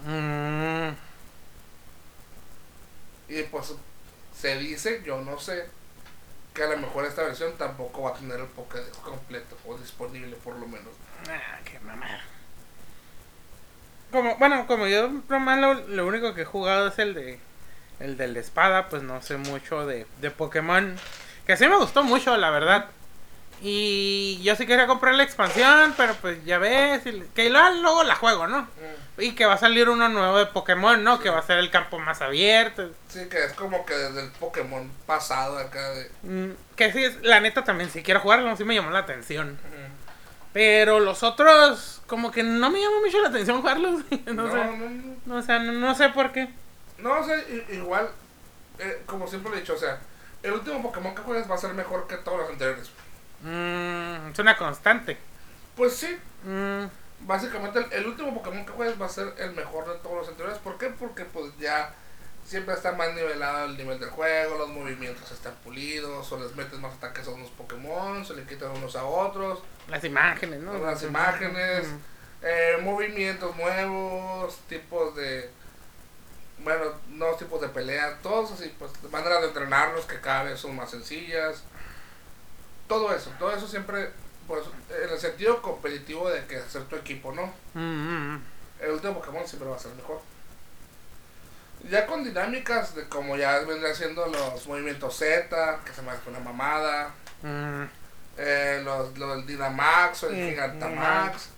Mm, Y pues se dice, yo no sé, que a lo mejor esta versión tampoco va a tener el Pokédex completo o disponible por lo menos. Ah, qué mamada. Como, bueno, como yo nomás lo, lo único que he jugado es el de el del de espada, pues no sé mucho de, de Pokémon. Que sí me gustó mucho, la verdad. Y yo sí quería comprar la expansión, pero pues ya ves, y que luego, luego la juego, ¿no? Mm. Y que va a salir uno nuevo de Pokémon, ¿no? Que va a ser el campo más abierto. Sí, que es como que desde el Pokémon pasado acá de... Mm, Que sí, es- la neta también, si quiero jugarlo, sí me llamó la atención. Pero los otros, como que no me llamó mucho la atención jugarlos. no, No, sé. no, no. No, o sea, no, no sé por qué. No, o sea, igual, eh, como siempre he dicho, o sea, el último Pokémon que juegues va a ser mejor que todos los anteriores. Mm, es una constante. Pues sí, Mm, básicamente el, el último Pokémon que juegues va a ser el mejor de todos los anteriores. ¿Por qué? Porque pues ya siempre está más nivelado el nivel del juego, los movimientos están pulidos, o les metes más ataques a unos Pokémon, se le quitan unos a otros, las imágenes, ¿no? las imágenes, Mm. eh, movimientos nuevos, tipos de... Bueno, nuevos tipos de pelea, todos así, pues maneras de entrenarlos que cada vez son más sencillas. Todo eso, todo eso siempre, pues en el sentido competitivo de que hacer tu equipo, ¿no? Mm, mm, mm. El último Pokémon siempre va a ser mejor. Ya con dinámicas de como ya vendría siendo los movimientos Z, que se me hace una mamada, Mm, eh, los, los del Dynamax o el Mm, Gigantamax,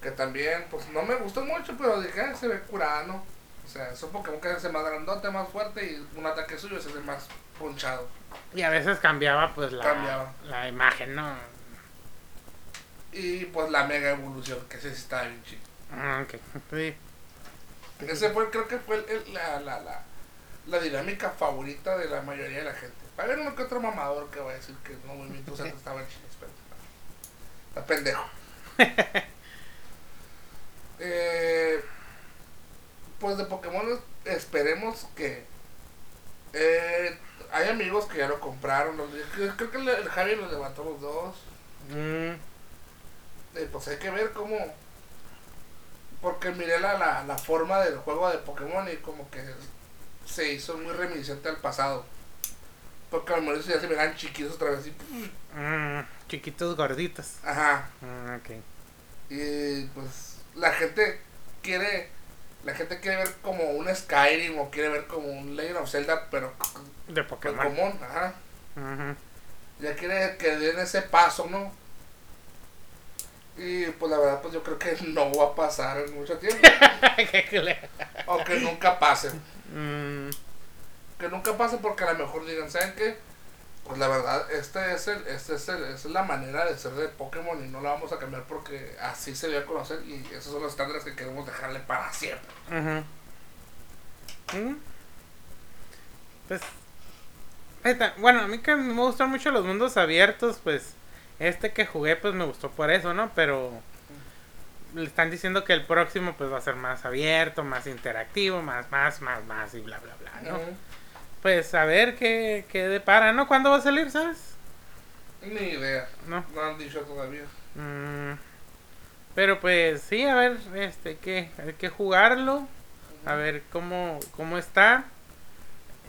que también, pues no me gustó mucho, pero dije, "Ah, se ve curado, ¿no? O sea, es un Pokémon que se hace más grandote, más fuerte y un ataque suyo se hace más punchado. Y a veces cambiaba pues la, Cambiaba. la imagen, ¿no? Y pues la mega evolución, que sí estaba bien chido. Ah, ok. Sí. Ese fue, creo que fue el- el- la, la, la, la dinámica favorita de la mayoría de la gente. Va a haber uno que otro mamador que va a decir que los movimientos Z estaban chidos, pero está pendejo. Eh, pues de Pokémon esperemos que eh, hay amigos que ya lo compraron. los- creo que el, Javi los levantó los dos. Mm, Eh, pues hay que ver cómo. Porque miré la, la, la forma del juego de Pokémon y como que se hizo muy reminiscente al pasado. Porque a lo mejor ya se verán chiquitos otra vez. Y, mm, chiquitos gorditos. ajá. Ah, ok. Y pues la gente quiere. La gente quiere ver como un Skyrim o quiere ver como un Legend of Zelda, pero De Pokémon. Pokémon, ajá. Ya quiere que den ese paso, ¿no? Y pues la verdad, pues yo creo que no va a pasar en mucho tiempo. O que nunca pase. Mm, Que nunca pase porque a lo mejor digan, ¿saben qué? Pues la verdad, este es el, este es el, esta es la manera de ser de Pokémon y no la vamos a cambiar porque así se dio a conocer y esos son los estándares que queremos dejarle para siempre. ujú. Mm. Pues. Bueno, a mí que me gustan mucho los mundos abiertos, pues. Este que jugué, pues me gustó por eso, ¿no? Pero. Le están diciendo que el próximo, pues va a ser más abierto, más interactivo, más, más, más, más y bla, bla, bla, ¿no? Pues a ver qué, qué depara, ¿no? ¿Cuándo va a salir, sabes? Ni idea, No. no han dicho todavía. Mm, pero pues sí, a ver, este, que hay que jugarlo, a ver cómo, cómo está.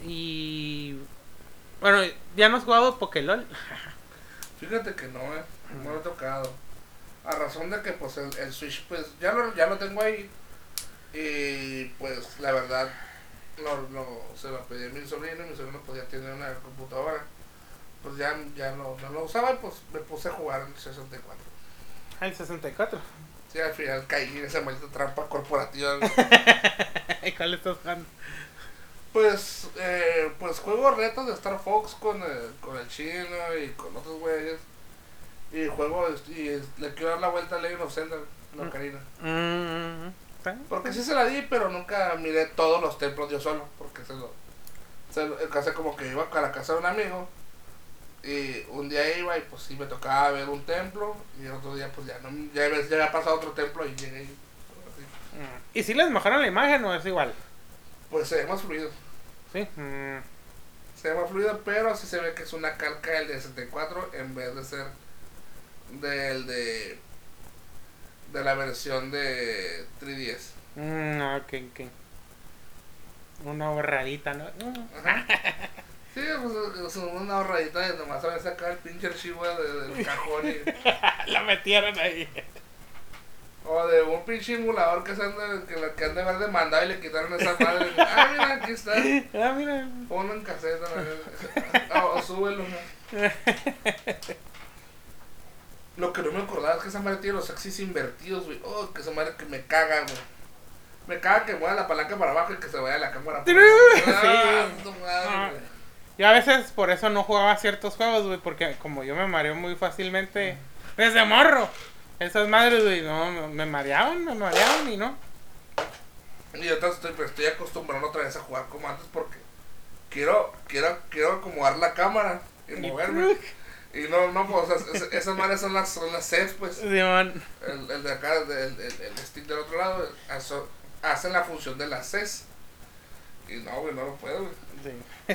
Y bueno, ya no has jugado Pokélol. Fíjate que no, eh, no lo he tocado. A razón de que pues el, el Switch pues ya lo, ya lo tengo ahí. Y pues la verdad lo, lo- se lo pedí a mi sobrino y mi sobrino podía tener una computadora. Pues ya, ya no, no lo usaba y pues me puse a jugar en el 64. El 64. Sí, al final caí en esa maldita trampa corporativa. ¿Y cuál estás jugando? pues, eh, pues juego retos de Star Fox con el, con el chino y con otros güeyes. Y juego y le quiero dar la vuelta a Legend of Zelda, la Mm. Ocarina. Mm, ¿está? Porque sí se la di, pero nunca miré todos los templos yo solo. Porque se lo. Se lo como que iba a la casa de un amigo. Y un día iba y pues sí me tocaba ver un templo. Y el otro día pues ya no. Ya, ya había pasado otro templo y llegué. y- así. Mm. ¿Y si les mejoran la imagen o es igual? Pues se ve más fluido. Sí. Mm, Se ve más fluido, pero sí se ve que es una calca del de 64 en vez de ser del de. De la versión de 3DS. Ok, ok. Una borradita, ¿no? Sí, pues es una ahorradita de nomás saber sacar el pinche archivo de- del cajón y, la metieron ahí. o de un pinche emulador que se anda, que, la- que han de haber demandado y le quitaron esa madre. ah, mira, aquí está. Ah, mira. Ponlo en caseta, ¿no? o, o súbelo. ¿no? Lo que no me acordaba es que esa madre tiene los axis invertidos, güey. Oh, que esa madre que me caga, güey. Me caga que mueva la palanca para abajo y que se vaya la cámara para. Ah, Ah. Yo a veces por eso no jugaba ciertos juegos, güey, porque como yo me mareo muy fácilmente desde morro. Esas madres, güey, no, no, me mareaban, me mareaban y no. Y yo estoy, pues, estoy acostumbrado otra vez a jugar como antes porque quiero, quiero, quiero acomodar la cámara y moverme. Y no, no, pues o sea, es- esas madres son las, son las sets, pues. El, el de acá, el, el, el, el stick del otro lado, eso- hacen la función de las CES. Y no, güey, no lo puedo, güey. Sí.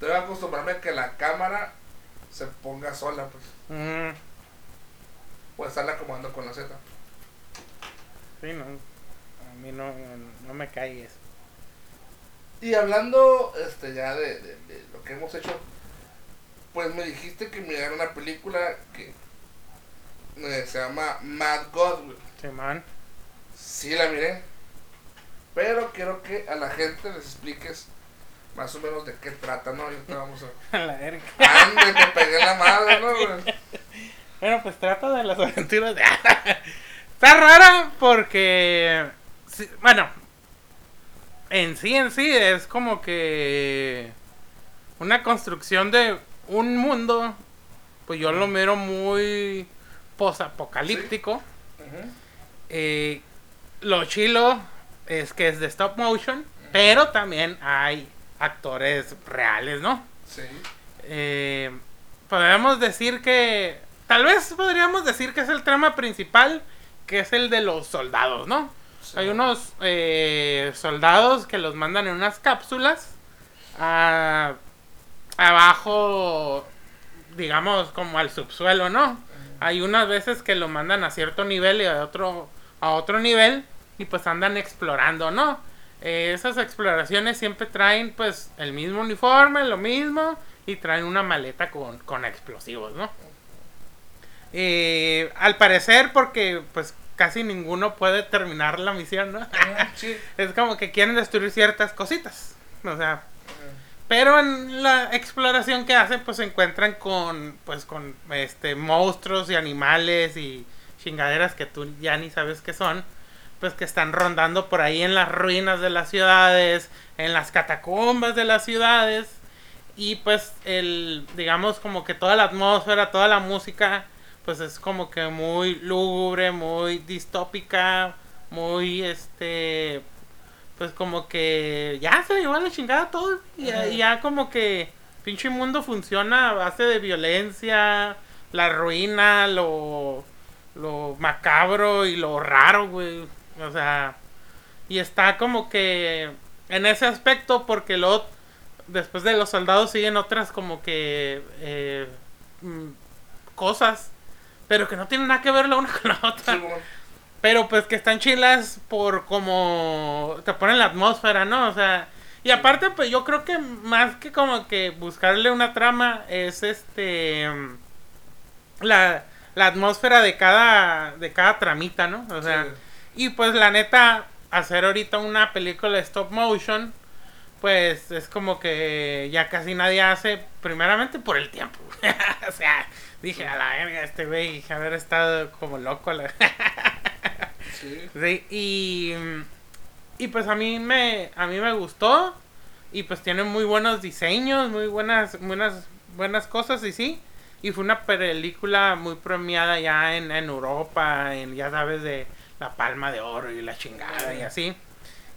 Tengo que acostumbrarme a que la cámara se ponga sola, pues. Mm, O estarla acomodando con la Z. sí, no. A mí no, no me cae eso. Y hablando este ya de, de, de lo que hemos hecho, pues me dijiste que mirara una película que eh, se llama Mad God, güey. Simón. Sí la miré. Pero quiero que a la gente les expliques más o menos de qué trata, ¿no? Ahorita vamos a... A la verga. ¡Ande, te pegué la madre, ¿no? Bueno, pues trata de las aventuras de... Está rara porque... sí, bueno, en sí, en sí, es como que... Una construcción de un mundo, pues yo lo miro muy posapocalíptico. Ujú. Eh, lo chilo es que es de stop motion, pero también hay actores reales, ¿no? Sí. Eh, podríamos decir que. Tal vez podríamos decir que es el trama principal, que es el de los soldados, ¿no? sí. Hay unos eh, soldados que los mandan en unas cápsulas a- abajo, digamos, como al subsuelo, ¿no? Hay unas veces que lo mandan a cierto nivel y a otro, a otro nivel y pues andan explorando, ¿no? Eh, esas exploraciones siempre traen pues el mismo uniforme, lo mismo y traen una maleta con, con explosivos, ¿no? Eh, al parecer porque pues casi ninguno puede terminar la misión, ¿no? Sí. es como que quieren destruir ciertas cositas, o sea, pero en la exploración que hacen, pues se encuentran con, pues con, este, monstruos y animales y chingaderas que tú ya ni sabes qué son, pues que están rondando por ahí en las ruinas de las ciudades, en las catacumbas de las ciudades, y pues el, digamos como que toda la atmósfera, toda la música, pues es como que muy lúgubre, muy distópica, muy, este, pues como que ya se llevó a la chingada todo. Y ya, ya como que pinche mundo funciona a base de violencia, la ruina, lo, lo macabro y lo raro, güey. O sea, y está como que en ese aspecto porque luego después de los soldados siguen otras como que eh, mm, cosas, pero que no tienen nada que ver la una con la otra. Sí, bueno. Pero pues que están chilas por como te ponen la atmósfera, ¿no? O sea, y aparte pues yo creo que más que como que buscarle una trama es este mm, la, la atmósfera de cada de cada tramita, ¿no? O sea, Sí. Y pues la neta hacer ahorita una película stop motion pues es como que ya casi nadie hace primeramente por el tiempo. o sea, dije a la verga este güey haber estado como loco la Sí. Sí, y, y pues a mí me a mí me gustó y pues tiene muy buenos diseños, muy buenas buenas buenas cosas y sí, y fue una película muy premiada ya en, en Europa, en ya sabes de la Palma de Oro y la chingada y así.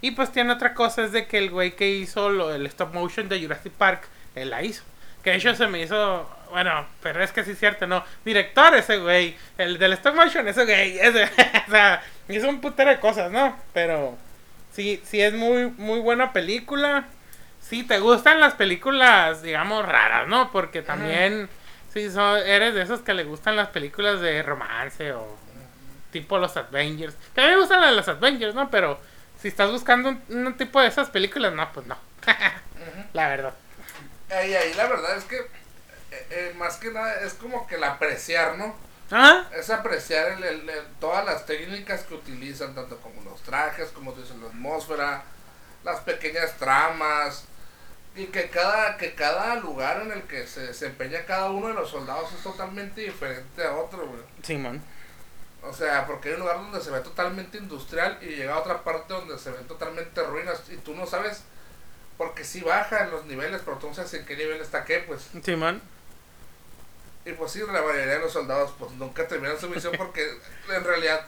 Y pues tiene otra cosa es de que el güey que hizo lo, el stop motion de Jurassic Park, él la hizo. Que de hecho se me hizo, bueno, pero es que sí es cierto, ¿no? Director ese güey, el del stop motion ese güey, ese, o sea, hizo un putero de cosas, ¿no? Pero sí, sí es muy, muy buena película. Sí, te gustan las películas, digamos, raras, ¿no? Porque también, sí, so- eres de esos que le gustan las películas de romance o tipo los Avengers. Que a mí me gustan las de los Avengers, ¿no? Pero si estás buscando un, un tipo de esas películas, no, pues no. La verdad. Ahí, ahí la verdad es que eh, eh, más que nada es como que el apreciar, ¿no? ¿Ah? Es apreciar el, el- el- todas las técnicas que utilizan, tanto como los trajes, como tú dices, la atmósfera, las pequeñas tramas, Y que cada, que cada lugar en el que se desempeña cada uno de los soldados es totalmente diferente a otro, güey. Simón. O sea, porque hay un lugar donde se ve totalmente industrial y llega a otra parte donde se ven totalmente ruinas y tú no sabes, porque sí baja en los niveles, pero tú no sabes en qué nivel está qué, pues. Simón. Y pues sí, la mayoría de los soldados pues nunca terminan su misión porque en realidad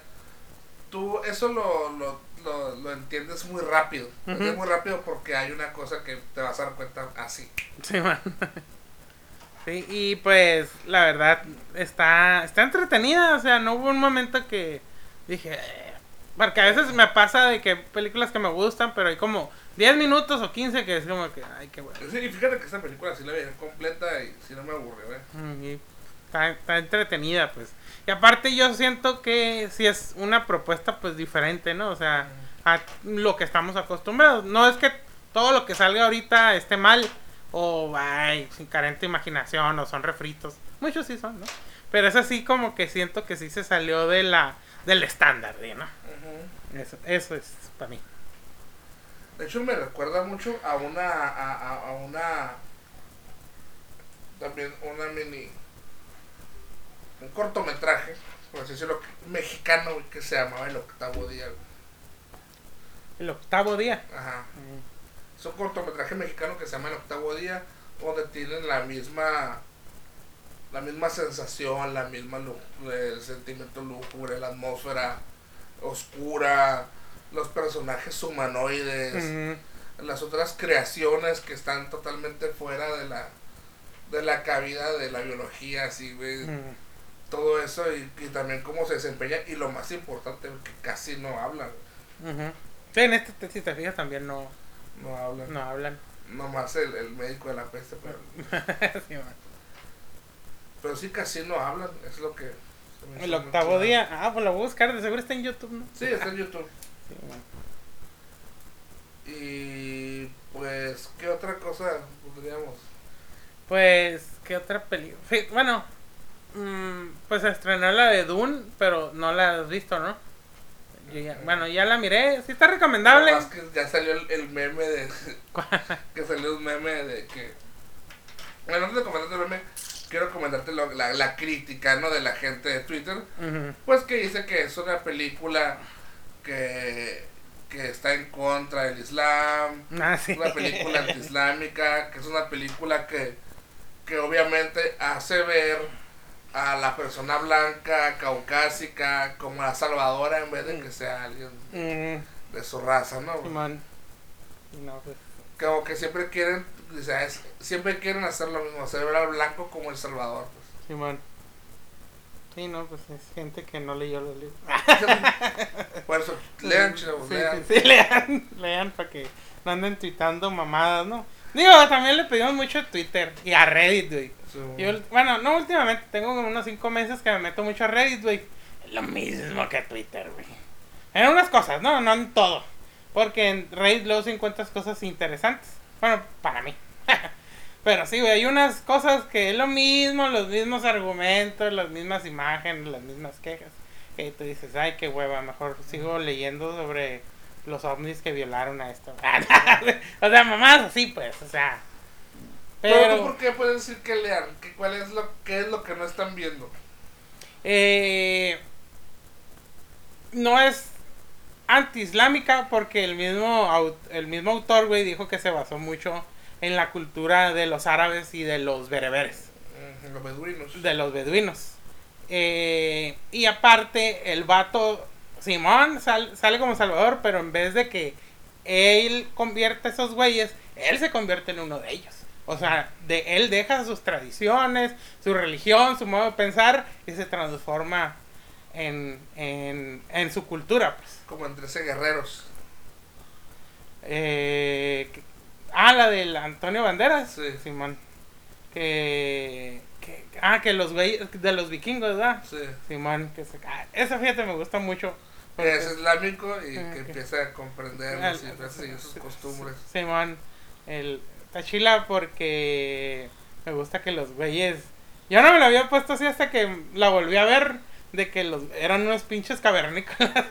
tú eso lo, lo, lo, lo entiendes muy rápido. Ujú. muy rápido porque hay una cosa que te vas a dar cuenta así. Simón. Sí, y pues la verdad está, está entretenida, o sea, no hubo un momento que dije, "Eh", porque a veces me pasa de que películas que me gustan, pero hay como 10 minutos o 15 que es como que, ay, qué bueno. Sí, y fíjate que esta película sí la veía completa y sí no me aburrió, ¿eh? Y está, está entretenida, pues. Y aparte yo siento que sí es una propuesta pues diferente, ¿no? O sea, a lo que estamos acostumbrados. No es que todo lo que salga ahorita esté mal o ay, sin carente imaginación o son refritos. Muchos sí son, ¿no? Pero es así como que siento que sí se salió de la del estándar, ¿no? Eso, eso es para mí. De hecho me recuerda mucho a una a, a, a una también una mini un cortometraje, por así decirlo, mexicano que se llamaba El Octavo Día. El octavo día. Ajá. Mm, Es un cortometraje mexicano que se llama El Octavo Día, donde tienen la misma la misma sensación, la misma lu- el sentimiento lúgubre, la atmósfera oscura, los personajes humanoides, las otras creaciones que están totalmente fuera de la de la cabida de la biología, así, güey, todo eso y, y también cómo se desempeña y lo más importante, que casi no hablan. Sí, en este, te- si te fijas, también no, no hablan, no hablan. nomás el, el médico de la peste, pero, Sí, pero sí casi no hablan, es lo que... El octavo día. Ah, pues lo voy a buscar, de seguro está en YouTube, ¿no? Sí, está en YouTube. Sí. Y pues, ¿qué otra cosa podríamos? Pues, ¿qué otra película? Sí, bueno, mm, pues estrenó la de Dune, pero no la has visto, ¿no? Yo ya- bueno, ya la miré, sí está recomendable. Nada más que ya salió el, el meme de... que salió un meme de que... Bueno, antes de comentarte el meme, quiero comentarte lo- la, la crítica, ¿no? De la gente de Twitter. Pues que dice que es una película que, que está en contra del Islam, Ah, sí. es una película antiislámica, que es una película que, que obviamente hace ver a la persona blanca, caucásica, como la salvadora en vez de que sea alguien Mm, de su raza, ¿no? Simón. No, pues. Como que siempre quieren, o sea, es- siempre quieren hacer lo mismo, hacer ver al blanco como el salvador. Pues. Simón. Sí, no, pues es gente que no leyó los libros. Por eso, lean, chavos, Sí, lean. sí, sí, lean, lean para que no anden tuitando mamadas, ¿no? Digo, también le pedimos mucho a Twitter y a Reddit, güey. Sí. Yo, bueno, no últimamente, tengo como unos 5 meses que me meto mucho a Reddit, güey. Es lo mismo que Twitter, güey. En unas cosas, no, no en todo. Porque en Reddit luego sí encuentras cosas interesantes. Bueno, para mí. Pero sí, güey, hay unas cosas que es lo mismo, los mismos argumentos, las mismas imágenes, las mismas quejas. Que tú dices, ay, qué hueva, mejor sigo leyendo sobre los ovnis que violaron a esto. o sea, mamás así, pues, o sea. Pero, Pero, ¿tú por qué puedes decir que lean? ¿Qué, cuál es lo, ¿Qué es lo que no están viendo? eh, no es anti-islámica porque el mismo, el mismo autor, güey, dijo que se basó mucho en la cultura de los árabes y de los bereberes, Mm, Los beduinos. de los beduinos. Eh, y aparte, el vato, Simón, sal- sale como Salvador, pero en vez de que él convierte a esos güeyes, él se convierte en uno de ellos. O sea, de él deja sus tradiciones, su religión, su modo de pensar y se transforma en, en, en su cultura, pues. Como en 13 guerreros. Eh, ah, la del Antonio Banderas. Sí. Simón. Que, que- ah, que los güeyes de los vikingos, ¿verdad? Sí. Simón, que se, ah, esa fíjate me gusta mucho. Que es islámico y Ah, que empieza a comprender Ah, y sus costumbres. Simón, el Tachila porque me gusta que los güeyes. Yo no me lo había puesto así hasta que la volví a ver. De que los eran unos pinches cavernícolas.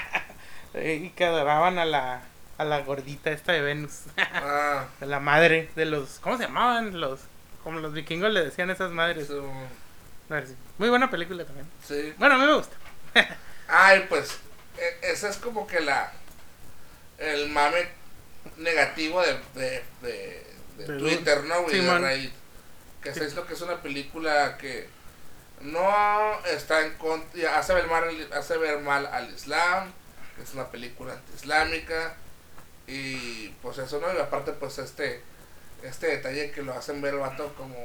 y que adoraban a la, a la gordita esta de Venus. Ah, De la madre de los. ¿Cómo se llamaban? Los. Como los vikingos le decían a esas madres. sí. Muy buena película también. sí. Bueno, a mí me gusta. Ay, pues, e- ese es como que la. El mame negativo de, de, de, Twitter, ¿no, güey? Sí, de man. Reddit. Que se dice que es una película que no está en contra. Hace ver mal, al- hace ver mal al Islam. Que es una película anti-islámica. Y pues eso, ¿no? Y aparte, pues este. Este detalle que lo hacen ver el vato como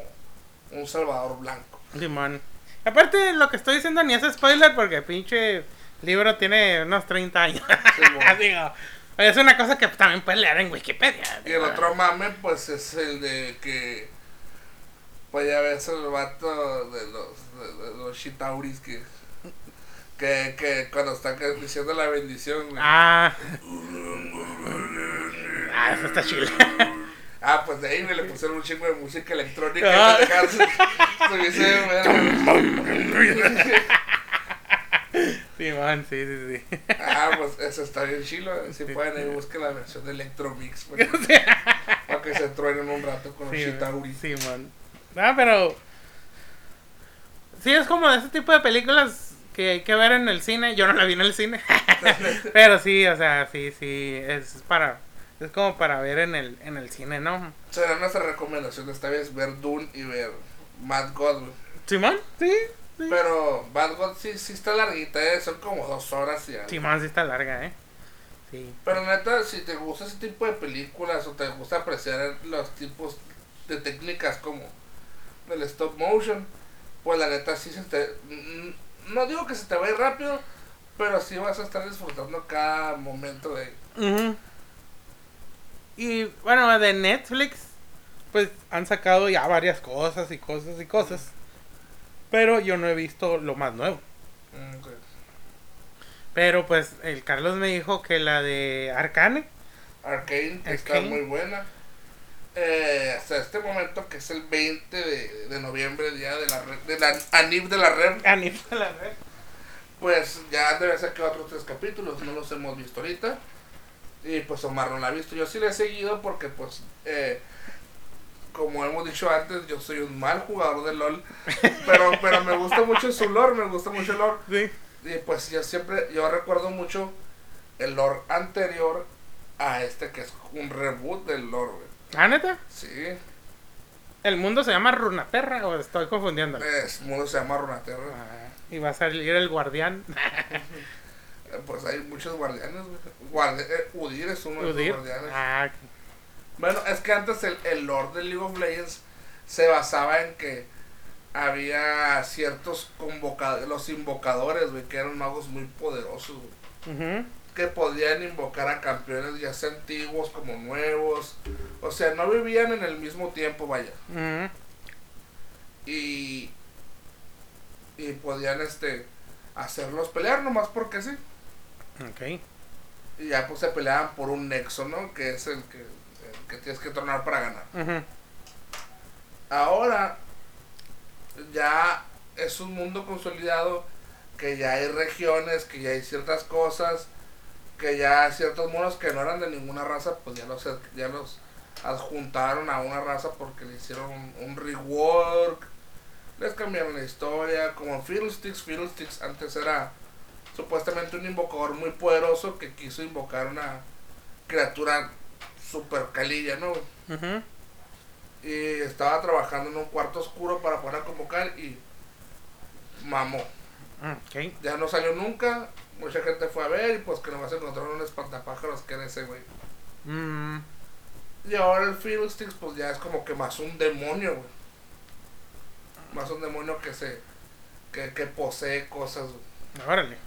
un salvador blanco. Simón. Aparte, lo que estoy diciendo ni es spoiler porque pinche libro tiene unos 30 años. Sí, bueno. Digo, es una cosa que también puedes leer en Wikipedia. Y el otro mame, pues es el de que. Pues ya ves el vato de los, de, de los Shitauris que. Que, que cuando están diciendo la bendición, güey. Ah, Ah. Ah, eso está chido. pues de ahí güey, le pusieron un chingo de música electrónica. Ah. su- verga. Simón, sí, sí, sí. Ah, pues eso está bien chilo. Si pueden ahí busquen la versión de Electromix. Para que, para que se truenen un rato con Sí, Shitauris. Simón. Ah, pero. Sí, es como de ese tipo de películas que hay que ver en el cine. Yo no la vi en el cine. pero sí, o sea, sí, sí. Es para. Es como para ver en el, en el cine, ¿no? Será nuestra recomendación esta vez ver Dune y ver Mad God. Simón, sí. Pero Bad God sí, sí está larguita, ¿eh? son como dos horas y algo. Sí está larga, ¿eh? Sí. Pero neta, si te gusta ese tipo de películas o te gusta apreciar los tipos de técnicas como del stop motion, pues la neta sí se te... mm, No digo que se te va a ir rápido, pero sí vas a estar disfrutando cada momento de... Ujú. Y bueno, de Netflix, pues han sacado ya varias cosas y cosas y cosas. Pero yo no he visto lo más nuevo. Mm. Pero pues el Carlos me dijo que la de Arcane. Arcane, que está Arcane. muy buena. Eh, hasta este momento, que es el 20 de, de noviembre, día de la, red- de la Anib de la Red, Anime la red. Pues ya debe ser que otros tres capítulos, no los hemos visto ahorita. Y pues Omar no la ha visto. Yo sí la he seguido porque pues, eh, como hemos dicho antes, yo soy un mal jugador de LOL. Pero, pero me gusta mucho su lore, me gusta mucho el lore. Sí. Y pues yo siempre, yo recuerdo mucho el lore anterior a este que es un reboot del lore, güey. ¿Ah, neta? Sí, ¿El mundo se llama Runaterra o estoy confundiendo? es, mundo se llama Runaterra. Ah, y va a salir el guardián. Eh, Pues hay muchos guardianes, güey. Guardi- eh, Udir es uno de Udir. los guardianes. Ah, Bueno, es que antes el, el lore de League of Legends se basaba en que había ciertos convocadores, los invocadores, güey, que eran magos muy poderosos, güey, que podían invocar a campeones ya sea antiguos como nuevos, o sea, no vivían en el mismo tiempo, vaya, y, y podían, este, hacerlos pelear nomás porque sí, Ok. y ya pues se peleaban por un nexo, ¿no? Que es el que, que tienes que tornar para ganar. Ahora ya es un mundo consolidado que ya hay regiones, que ya hay ciertas cosas, que ya ciertos monos que no eran de ninguna raza, pues ya los, ya los adjuntaron a una raza porque le hicieron un, un rework, les cambiaron la historia, como Fiddlesticks, Fiddlesticks antes era supuestamente un invocador muy poderoso que quiso invocar una criatura super calilla, ¿no? Ujú. y estaba trabajando en un cuarto oscuro para poder convocar y mamó. Ok. Ya no salió nunca, mucha gente fue a ver y pues que nomás encontraron un espantapájaros que era ese güey. Mm, Y ahora el Fiddlesticks pues ya es como que más un demonio, güey. Más un demonio que se... que, que posee cosas, güey. órale.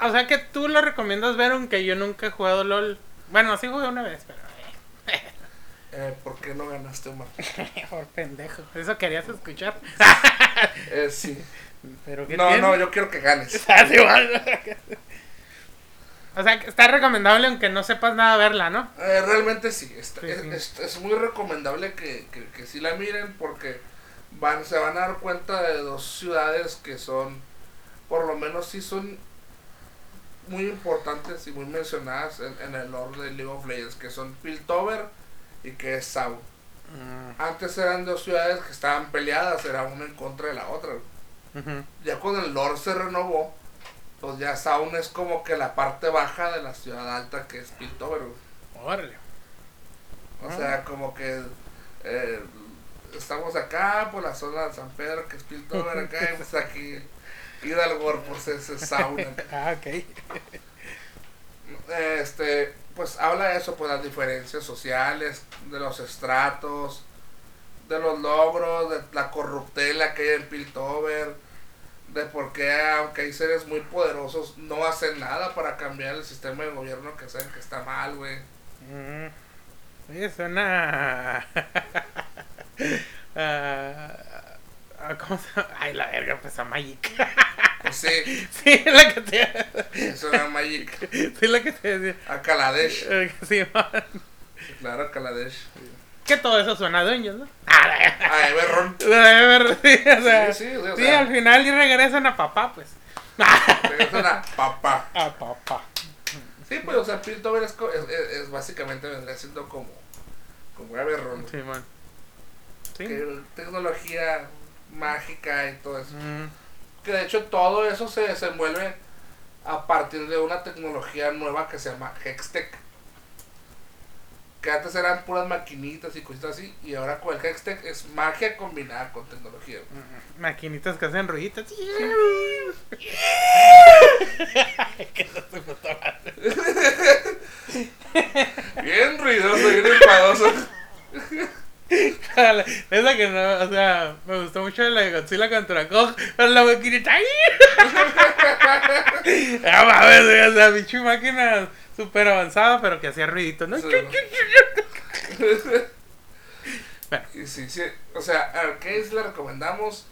O sea que tú lo recomiendas ver aunque yo nunca he jugado LOL. Bueno, sí jugué una vez, pero... Eh, ¿Por qué no ganaste, Omar? Por pendejo. Eso querías escuchar. Eh, sí. Pero ¿qué No, tiene? no, yo quiero que ganes. Ah. O sea, está recomendable aunque no sepas nada verla, ¿no? Eh, realmente sí, está- Sí, es, sí. es- es muy recomendable que, que, que sí la miren porque van, se van a dar cuenta de dos ciudades que son, por lo menos sí son muy importantes y muy mencionadas en, en el lore de League of Legends, que son Piltover y que es Zaun. Mm, Antes eran dos ciudades que estaban peleadas, era una en contra de la otra. Ya cuando el lore se renovó, pues ya Zaun es como que la parte baja de la ciudad alta que es Piltover. Órale. O Ah. sea, como que eh, estamos acá por la zona de San Pedro, que es Piltover acá, y pues aquí Hidalgo, pues es, es Zaun. Ah, ok. este pues habla de eso pues las diferencias sociales de los estratos de los logros de la corruptela que hay en Piltover de por qué aunque hay seres muy poderosos no hacen nada para cambiar el sistema de gobierno que saben que está mal güey Mm. Oye, suena. Ah, ¿Cómo se llama? Ay, la verga, pues a Magic. pues sí sí, la que te. eso era Magic Sí, la que te decía. a Kaladesh Eh, Sí, man. claro a Kaladesh Que todo eso suena a Dungeons, ¿no? Ah, a Everron sí, o sea, Sí, sí, o sí, sea. al final y regresan a papá, pues. regresan a papá A papá. sí pues o sea Piltover es, es- es básicamente vendría siendo como como Everron Sí, man. Sí. que tecnología mágica y todo eso. Mm, Que de hecho todo eso se desenvuelve a partir de una tecnología nueva que se llama Hextech. Que antes eran puras maquinitas y cositas así, y ahora con el Hextech es magia combinada con tecnología. mm, Maquinitas que hacen ruiditas. Bien ruidoso, bien enfadoso. Esa que no, o sea, me gustó mucho la de Godzilla contra Kong, pero la maquinita. Ah, mames, o sea, pinche máquina súper avanzada, pero que hacía ruidito, ¿no? Sí. Bueno. Sí, sí, o sea, Arcades le recomendamos.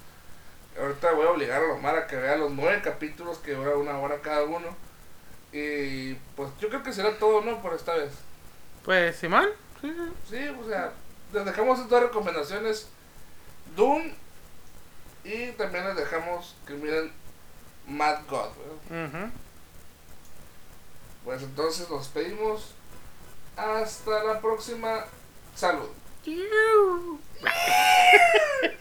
Ahorita voy a obligar a Lomar a que vea los nueve capítulos que dura una hora cada uno. Y pues yo creo que será todo, ¿no? Por esta vez. Pues, Simón, sí, Sí, o sea, les dejamos estas recomendaciones. Doom. Y también les dejamos que miren Mad God. Uh. Pues entonces nos pedimos. Hasta la próxima. Salud.